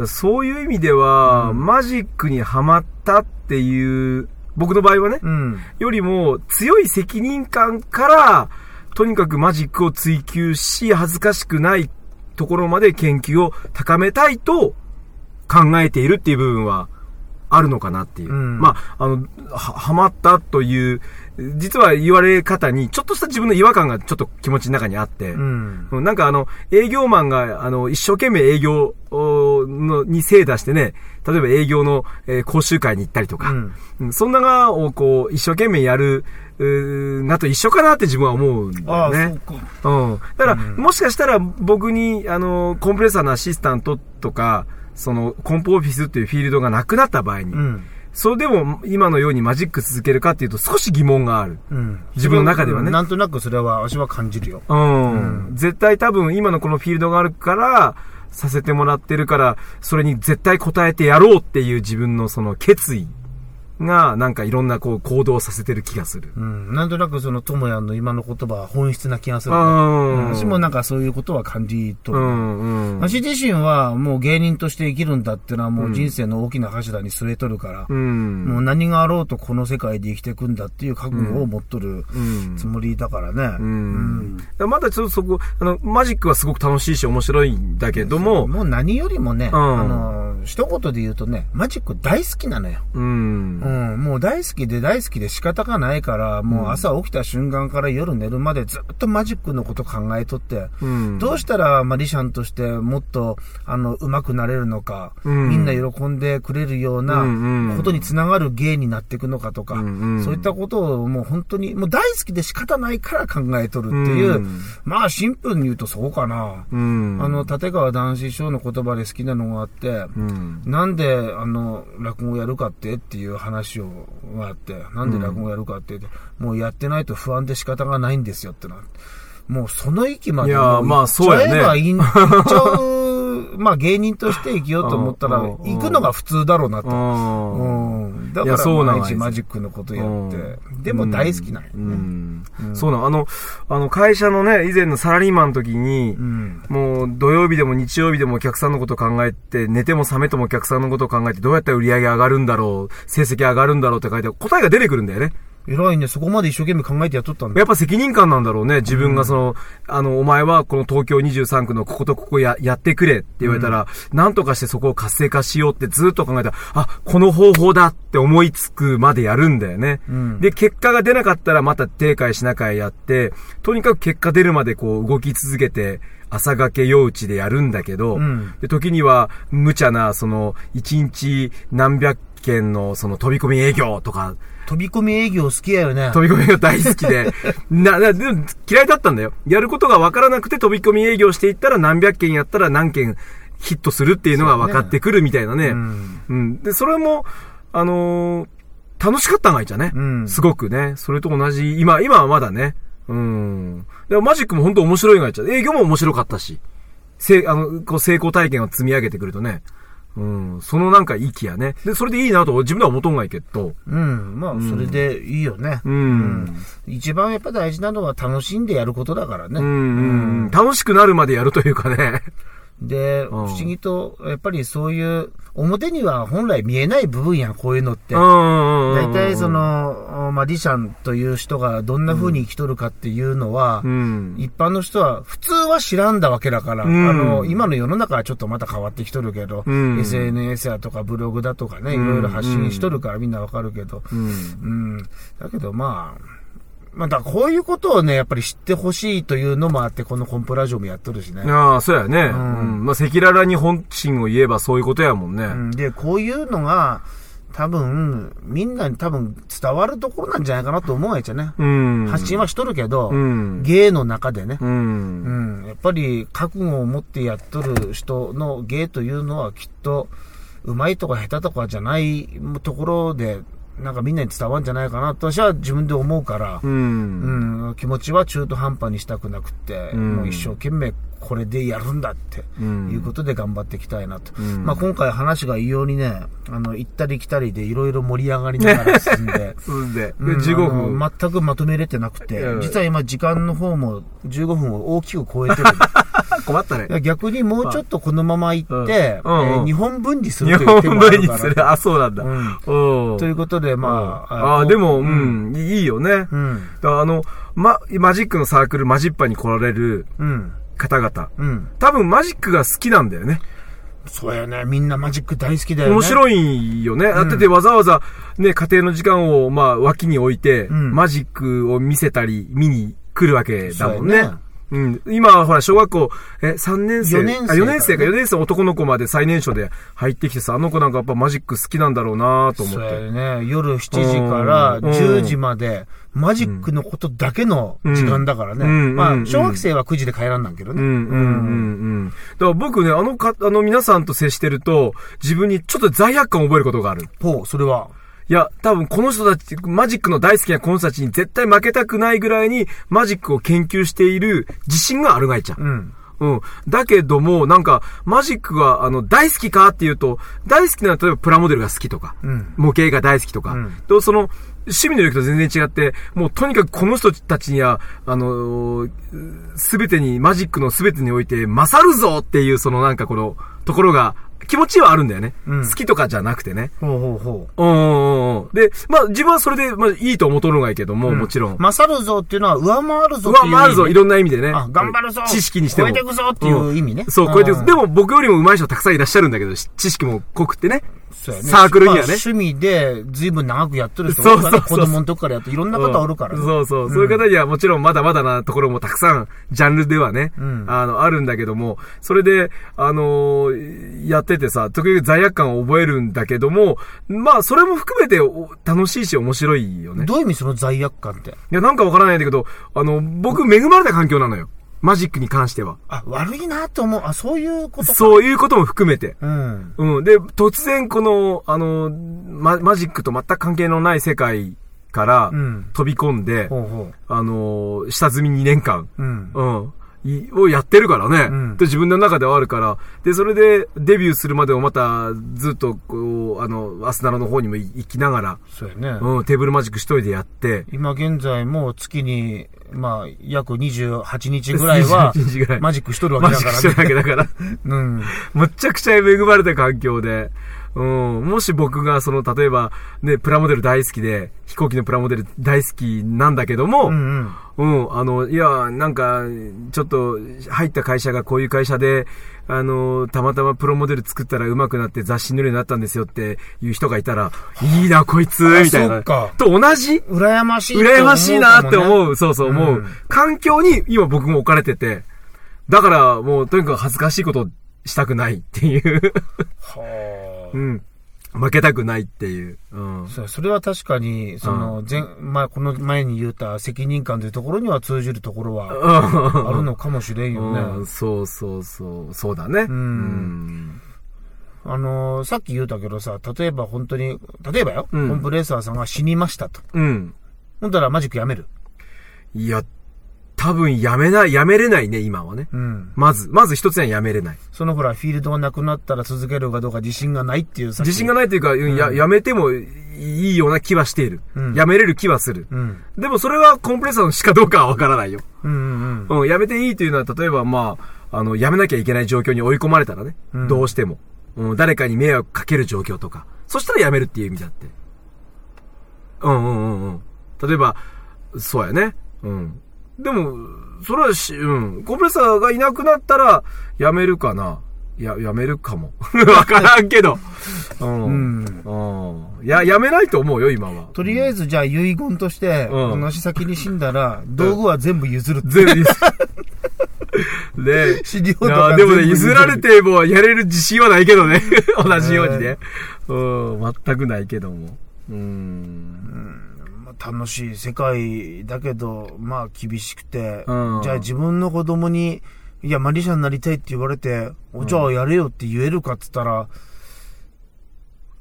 だそういう意味では、うんマジックにはまったっていう、僕の場合はね、うん。よりも強い責任感から、とにかくマジックを追求し、恥ずかしくないところまで研究を高めたいと考えているっていう部分はあるのかなっていう。うんまあ、あの、は、はまったという、実は言われ方に、ちょっとした自分の違和感がちょっと気持ちの中にあって、うん。うんなんかあの、営業マンが、あの、一生懸命営業おのに精出してね、例えば営業の、えー講習会に行ったりとか、うんうんそんながをこう、一生懸命やる、なと一緒かなって自分は思うんだああ、よね。そうか。うん。だから、うんもしかしたら僕に、あの、コンプレッサーのアシスタントとか、その、コンポオフィスっていうフィールドがなくなった場合に、うん。それでも今のようにマジック続けるかっていうと少し疑問がある。うん。自分の中ではねうんなんとなくそれは、私は感じるよ。うん。絶対多分今のこのフィールドがあるから、させてもらってるから、それに絶対応えてやろうっていう自分のその決意。が、なんかいろんなこう行動をさせてる気がする。うん。なんとなくその、ともやんの今の言葉は本質な気がする、ね。うん私もなんかそういうことは感じとる。うん、うん。私自身はもう芸人として生きるんだってのはもう人生の大きな柱に据えとるから、うん。もう何があろうとこの世界で生きていくんだっていう覚悟を持っとるうんつもりだからね。うん。だからまだちょっとそこ、あの、マジックはすごく楽しいし面白いんだけども、もう何よりもね、うんあの、一言で言うとね、マジック大好きなのよ。うん。うん、もう大好きで大好きで仕方がないから、もう朝起きた瞬間から夜寝るまでずっとマジックのこと考えとって、うん。どうしたらマリシャンとしてもっと、あの、上手くなれるのか、うんみんな喜んでくれるようなことにつながる芸になっていくのかとか、うんうんそういったことをもう本当に、もう大好きで仕方ないから考えとるっていう、うんまあシンプルに言うとそうかな。うん。あの、立川談志師匠の言葉で好きなのがあって、うん。なんで、あの、落語やるかってっていう話を、があって、なんで落語やるかってって、もうやってないと不安で仕方がないんですよってな。もうその域までいやもまあそうやね。行っちゃえばいい行っちゃう、まあ芸人として生きようと思ったら、行くのが普通だろうなと。うん。うん。だから毎日マジックのことやってうん。でも大好きなんようね。ん。そうなん、あの、あの、会社のね、以前のサラリーマンの時に、うん。もう土曜日でも日曜日でもお客さんのことを考えて、寝ても覚めてもお客さんのことを考えて、どうやったら売り上げ上がるんだろう、成績上がるんだろうって書いて、答えが出てくるんだよね。偉いね。そこまで一生懸命考えてやっとったんだ。やっぱ責任感なんだろうね。自分がその、あの、お前はこの東京23区のこことここや、やってくれって言われたら、なんとかしてそこを活性化しようってずっと考えたら、あ、この方法だって思いつくまでやるんだよね。うんで、結果が出なかったらまた定会しなかいやって、とにかく結果出るまでこう動き続けて、朝がけ夜打ちでやるんだけど、うんで、時には無茶な、その、一日何百件のその飛び込み営業とか、飛び込み営業好きやよね。飛び込みが大好きで、な、な、でも嫌いだったんだよ。やることが分からなくて飛び込み営業していったら何百件やったら何件ヒットするっていうのが分かってくるみたいなね。うんうん。で、それも、あのー楽しかったんがいいじゃね。うんすごくね。それと同じ、今、今はまだね。うん。でもマジックも本当面白いがいいじゃん。営業も面白かったし。せ、あの、こう成功体験を積み上げてくるとね。うん。そのなんか息やね。で、それでいいなと自分では思っとんがいいけど。うん。まあ、それでいいよね。うん一番やっぱ大事なのは楽しんでやることだからね。うん、うん。楽しくなるまでやるというかね。で、ん不思議と、やっぱりそういう、表には本来見えない部分やん、こういうのって。大体そ、の、まあ、リシャンという人がどんな風に生きとるかっていうのは、うん。一般の人は普通は知らんだわけだから、うんあの、今の世の中はちょっとまた変わってきとるけど、うん SNS やとかブログだとかね、いろいろ発信しとるからみんなわかるけど、うん。うん。だけどまあ、まあ、だこういうことをね、やっぱり知ってほしいというのもあって、このコンプラジオもやっとるしね。ああ、そうやね。んうん。まあ、赤裸々に本心を言えばそういうことやもんね。うんで、こういうのが、多分、みんなに多分伝わるところなんじゃないかなと思うやつよね。うん。発信はしとるけど、うん。芸の中でね。う。うんん。やっぱり覚悟を持ってやっとる人の芸というのはきっと、うまいとか下手とかじゃないところで、なんかみんなに伝わるんじゃないかなと私は自分で思うから、う。うんん、気持ちは中途半端にしたくなくって、うん。もう一生懸命これでやるんだってうんいうことで頑張っていきたいなと。うんまあ今回話が異様にね、あの、行ったり来たりでいろいろ盛り上がりながら進んで、進んで、うん15分。全くまとめれてなくてう、ん実は今時間の方も15分を大きく超えてる。困ったね逆にもうちょっとこのまま行って、うんうんうんえー日本分離す日るという手本もあるから分にする。あ、そうなんだ。うんうんということで、まあ、ああ、でも、ううんん、いいよね。うん。あの、ま、マジックのサークル、マジッパに来られるうん。方々。うん。多分マジックが好きなんだよね。そうやね。みんなマジック大好きだよね。い。面白いよね。だっててわざわざね、家庭の時間をまあ脇に置いて、うんマジックを見せたり、見に来るわけだもんね。そうん。今はほら、小学校、え、3年生四年生あ、4年生か、からね4年生の男の子まで最年少で入ってきてさ、あの子なんかやっぱマジック好きなんだろうなと思そうって。やね。夜7時からうん10時まで、マジックのことだけの時間だからね。まあ、うんうん小学生は9時で帰らんなんけどね。うんうんうんうん。だから僕ね、あのか、あの皆さんと接してると、自分にちょっと罪悪感を覚えることがある。ほう、それは。いや、多分この人たち、マジックの大好きなこの人たちに絶対負けたくないぐらいにマジックを研究している自信があるがいちゃん。うん。うん。だけども、なんか、マジックが、あの、大好きかっていうと、大好きなのは例えばプラモデルが好きとか、うん。模型が大好きとか、うんとその、趣味の領域と全然違って、もうとにかくこの人たちには、あのすべてに、マジックのすべてにおいて勝るぞっていう、そのなんかこの、ところが、気持ちはあるんだよね。うん好きとかじゃなくてね。ほうほうほう。うんうんうん。で、まあ自分はそれで、まあいいと思うとるのがいいけども、もちろん。勝るぞっていうのは上回るぞっていう意味。上回るぞ、いろんな意味でね。あ、頑張るぞ。知識にしても。超えていくぞっていう意味ね。そう、超えていくぞ。うんでも僕よりも上手い人たくさんいらっしゃるんだけど、し知識も濃くってね。そうやねサークルにはねまあ趣味で随分長くやってる人そうそうそう子供の時からやっていろんな方おるからね。そうそう。そういう方にはもちろんまだまだなところもたくさん、ジャンルではね、うんあの、あるんだけども、それで、あのーやっててさ、時々罪悪感を覚えるんだけども、まあ、それも含めてお楽しいし面白いよね。どういう意味その罪悪感って？いや、なんかわからないんだけど、あの、僕恵まれた環境なのよ。マジックに関しては。あ、悪いなと思う。あ、そういうことか。そういうことも含めて。うん。うん。で、突然この、あの、ママジックと全く関係のない世界からうん飛び込んで、ほうほあの、下積み2年間、う。うん。うん。いをやってるからね。うんで、自分の中ではあるから。で、それでデビューするまでもまたずっとこう、あの、アスナラの方にも行きながら、そうやね。うん、テーブルマジック一人でやって、今現在も月に、まあ、約28日ぐらいは28日ぐらい、マジックしとるわマジックしてるけだからね。だけだから。うん。むっちゃくちゃ恵まれた環境で、うん、もし僕がその、例えば、ね、プラモデル大好きで、飛行機のプラモデル大好きなんだけども、うんうん。うん、あの、いや、なんか、ちょっと、入った会社がこういう会社で、あの、たまたまプロモデル作ったら上手くなって雑誌に載るようになったんですよっていう人がいたら、いいな、こいつ、あみたいな。と同じ？羨ましい。羨ましいなって思うう、そうそう思う、うん環境に今僕も置かれてて、だからもうとにかく恥ずかしいことしたくないっていう。はあうん。負けたくないっていう。うん。それは確かに、その、前、まあ、この前に言った責任感というところには通じるところはあるのかもしれんようん、ね。そうそうそう。そうだね。うんあのーさっき言うたけどさ、例えば本当に、例えばよ、うんコンプレッサーさんが死にましたと。うん。ほんだらマジックやめる。いや、多分やめない、やめれないね、今はね。うん。まず、まず一つにはやめれない。そのほら、フィールドがなくなったら続けるかどうか自信がないっていう自信がないというか、うんや、やめてもいいような気はしている。うんやめれる気はする。うん。でもそれはコンプレッサーのしかどうかはわからないよ。うんうんうん。うん、やめていいというのは、例えばまあ、あの、やめなきゃいけない状況に追い込まれたらね。うんどうしても。うん、誰かに迷惑かける状況とか。そしたらやめるっていう意味だって。うんうんうんうん。例えば、そうやね。うん。でも、それはし、うん。コンプレッサーがいなくなったら、やめるかな。や、やめるかも。わからんけど。うん。うん。や、やめないと思うよ、今は。とりあえずじゃあ遺言として、うん同じ先に死んだら、道具は全部譲る。全部譲ね資料とかでもね、譲られてもやれる自信はないけどね。同じようにね。うん、全くないけども。うん。まあ楽しい世界だけど、まあ厳しくて、うんじゃあ自分の子供に、いや、マリシャになりたいって言われて、おじゃあやれよって言えるかっつったら、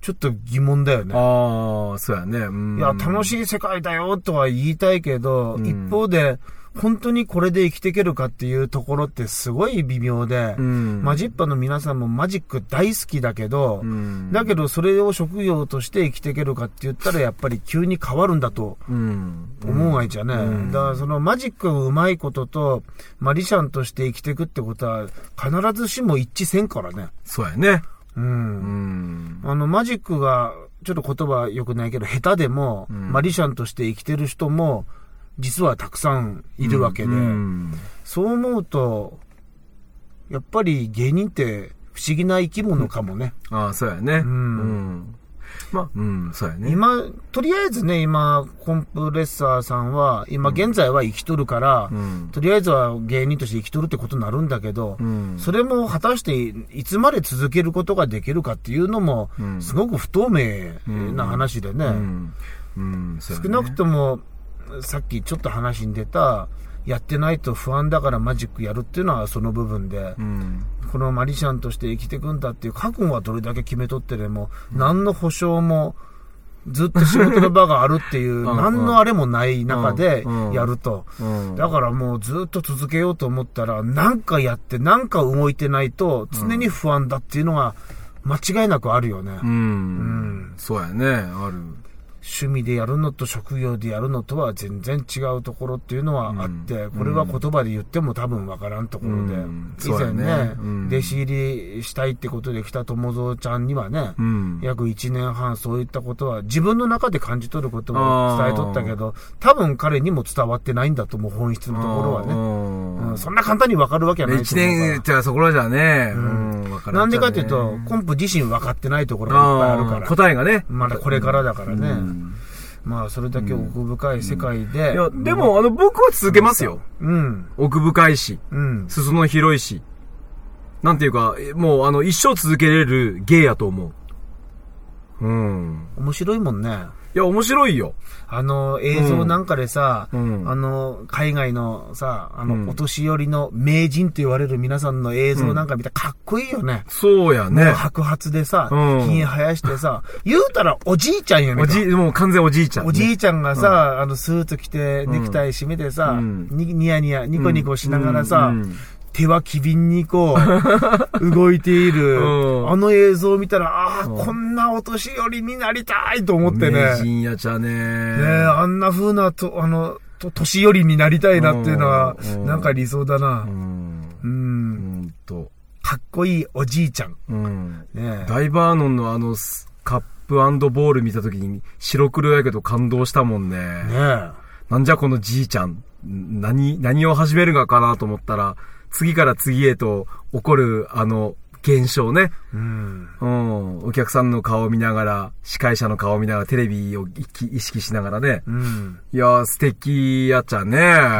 ちょっと疑問だよね。ああ、そうやね。うん。いや、楽しい世界だよとは言いたいけど、うん一方で、本当にこれで生きていけるかっていうところってすごい微妙で、うんマジッパの皆さんもマジック大好きだけど、うんだけどそれを職業として生きていけるかって言ったらやっぱり急に変わるんだとうん。思うがいじゃね。うんだからそのマジックが上手いことと、マリシャンとして生きていくってことは必ずしも一致せんからね。そうやね。う。うんん。あの、マジックが、ちょっと言葉良くないけど、下手でも、うんマリシャンとして生きてる人も、実はたくさんいるわけで、うんそう思うと、やっぱり芸人って不思議な生き物かもね。ああ、そうやね。んうん。まあ、うん、そうやね。今、とりあえずね、今、コンプレッサーさんは、今現在は生きとるから、うん。とりあえずは芸人として生きとるってことになるんだけど、うん。それも果たしていつまで続けることができるかっていうのもう、んすごく不透明な話でね。うん。うん。そうやね少なくとも、さっきちょっと話に出た、やってないと不安だからマジックやるっていうのはその部分で、うん。このマリシャンとして生きていくんだっていう覚悟はどれだけ決めとってでも、何の保証も、ずっと仕事の場があるっていう、ん何のあれもない中でうんやると。うん。だからもうずっと続けようと思ったら、なんかやって、なんか動いてないと、常に不安だっていうのが、間違いなくあるよね。うん。そうやね、ある。趣味でやるのと職業でやるのとは全然違うところっていうのはあって、うん。これは言葉で言っても多分わからんところで、うん。以前ねね。うん。弟子入りしたいってことで来た友蔵ちゃんにはね、うん。約1年半そういったことは自分の中で感じ取ることを伝えとったけど、多分彼にも伝わってないんだと思う、本質のところはね。ねうん、そんな簡単にわかるわけはないと一思うから。年じゃそこらじゃね、ううんなんでかっていうとね、コンプ自身分かってないところがいっぱいあるから。答えがね。まだこれからだからね。うんまあ、それだけ奥深い世界で。いや、でも、あの、僕は続けますよ。うん。奥深いし、うん。裾の広いし。なんていうか、えもう、あの、一生続けれる芸やと思う。うん。面白いもんね。いや、面白いよ。あの、映像なんかでさ、うんあの、海外のさ、あの、うんお年寄りの名人と言われる皆さんの映像なんか見たらかっこいいよね。そうやね。白髪でさ、うんひげ生やしてさ、言うたらおじいちゃんよね。おじい、もう完全おじいちゃんね。おじいちゃんがさ、あの、スーツ着て、ネクタイ締めてさ、うんにニヤニヤ、ニコニコしながらさ、うんうん手は機敏にこう、動いている、うんあの映像を見たら、ああ、うんこんなお年寄りになりたいと思ってね。名人やちゃね。ねえ、あんな風なと、あの、と年寄りになりたいなっていうのはう、んなんか理想だなう。ん。う。うんんと。かっこいいおじいちゃん。うん。ねえ。ダイバーノンのあの、スカップボール見たときに白黒やけど感動したもんね。ねえ。なんじゃこのじいちゃん。何、何を始めるがかなと思ったら、次から次へと起こるあの現象ね。うん。うん。お客さんの顔を見ながら、司会者の顔を見ながら、テレビを意識しながらね。うん。いやー、素敵やっちゃね。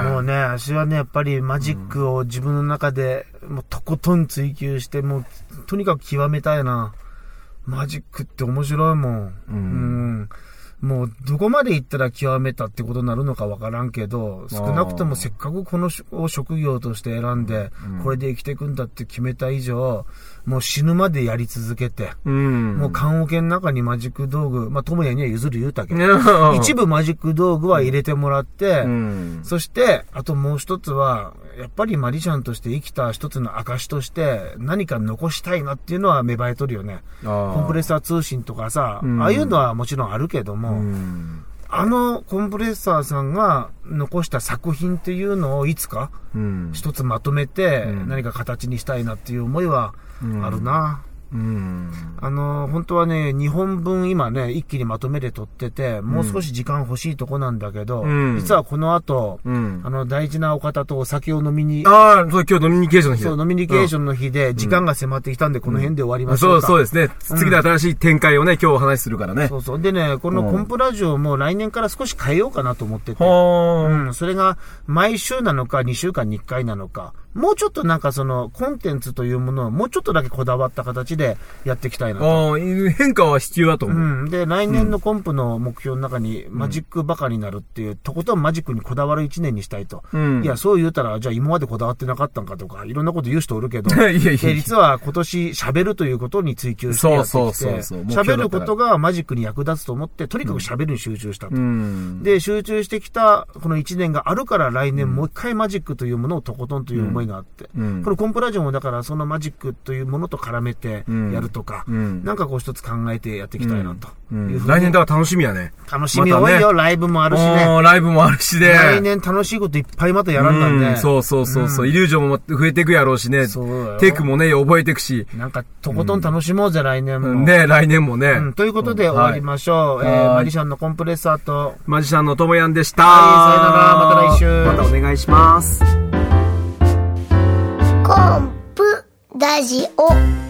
もうね、私はね、やっぱりマジックを自分の中で、もうとことん追求して、もう、とにかく極めたいな。マジックって面白いもん。うんうんもう、どこまで行ったら極めたってことになるのかわからんけど、少なくともせっかくこの職業として選んで、うん。これで生きていくんだって決めた以上、もう死ぬまでやり続けて、うん。もう棺桶の中にマジック道具、まあ、友也には譲る言うたけど、うん一部マジック道具は入れてもらって、うん。そして、あともう一つは、やっぱりマリシャンとして生きた一つの証として、何か残したいなっていうのは芽生えとるよね。ココンプレッサー通信とかさ、うんああいうのはもちろんあるけども、うん。あのコンプレッサーさんが残した作品っていうのをいつかうん。一つまとめてうん何か形にしたいなっていう思いはあるな。うん。あの、本当はね、2本分今ね、一気にまとめて撮ってて、もう少し時間欲しいとこなんだけど、うん実はこの後、うんあ。の、大事なお方とお酒を飲みに、ああ、そう、今日ノミニケーションの日だそう、ノミニケーションの日で、時間が迫ってきたんで、この辺で終わりましょそうう、か。そうですね。次の新しい展開をね、今日お話しするからね。そうそう。でね、このコンプラジオも来年から少し変えようかなと思ってて。はうん、それが毎週なのか2週間に1回なのか、もうちょっとなんかその、コンテンツというものをもうちょっとだけこだわった形でやっていきたいなと。ああ、変化は必要だと思う。うん。で、来年のコンプの目標の中に、マジックバカになるっていう、とことんマジックにこだわる一年にしたいと。うんいや、そう言うたら、じゃあ今までこだわってなかったんかとか、いろんなこと言う人おるけど、いやいやいやで実は今年喋るということに追求してやってきて、そうそうそうそう目標だったから喋ることがマジックに役立つと思って、とにかく喋るに集中したと。うん。で、集中してきたこの1年があるから来年もう一回マジックというものをとことんという思いがあって、うんこのコンプラジオもだからそのマジックというものと絡めてやるとか、うんなんかこう一つ考えてやっていきたいなとういうんふうに来年だから楽しみやね。楽しみ多いよ、ライブもあるしね。ライブもあるしで。来年楽しいこといっぱいまたやらんだんで、うんそうそうそうそう、イリュージョンも増えていくやろうしね。テクもね、覚えていくし。なんかとことん楽しもうぜ、来年も。ね、来年もね。うんということで終わりましょう。えーはいマリシャンのコンプレッサーと、マジシャンのともやんでした。はいさよならまた来週またお願いします。ポンプラジオ。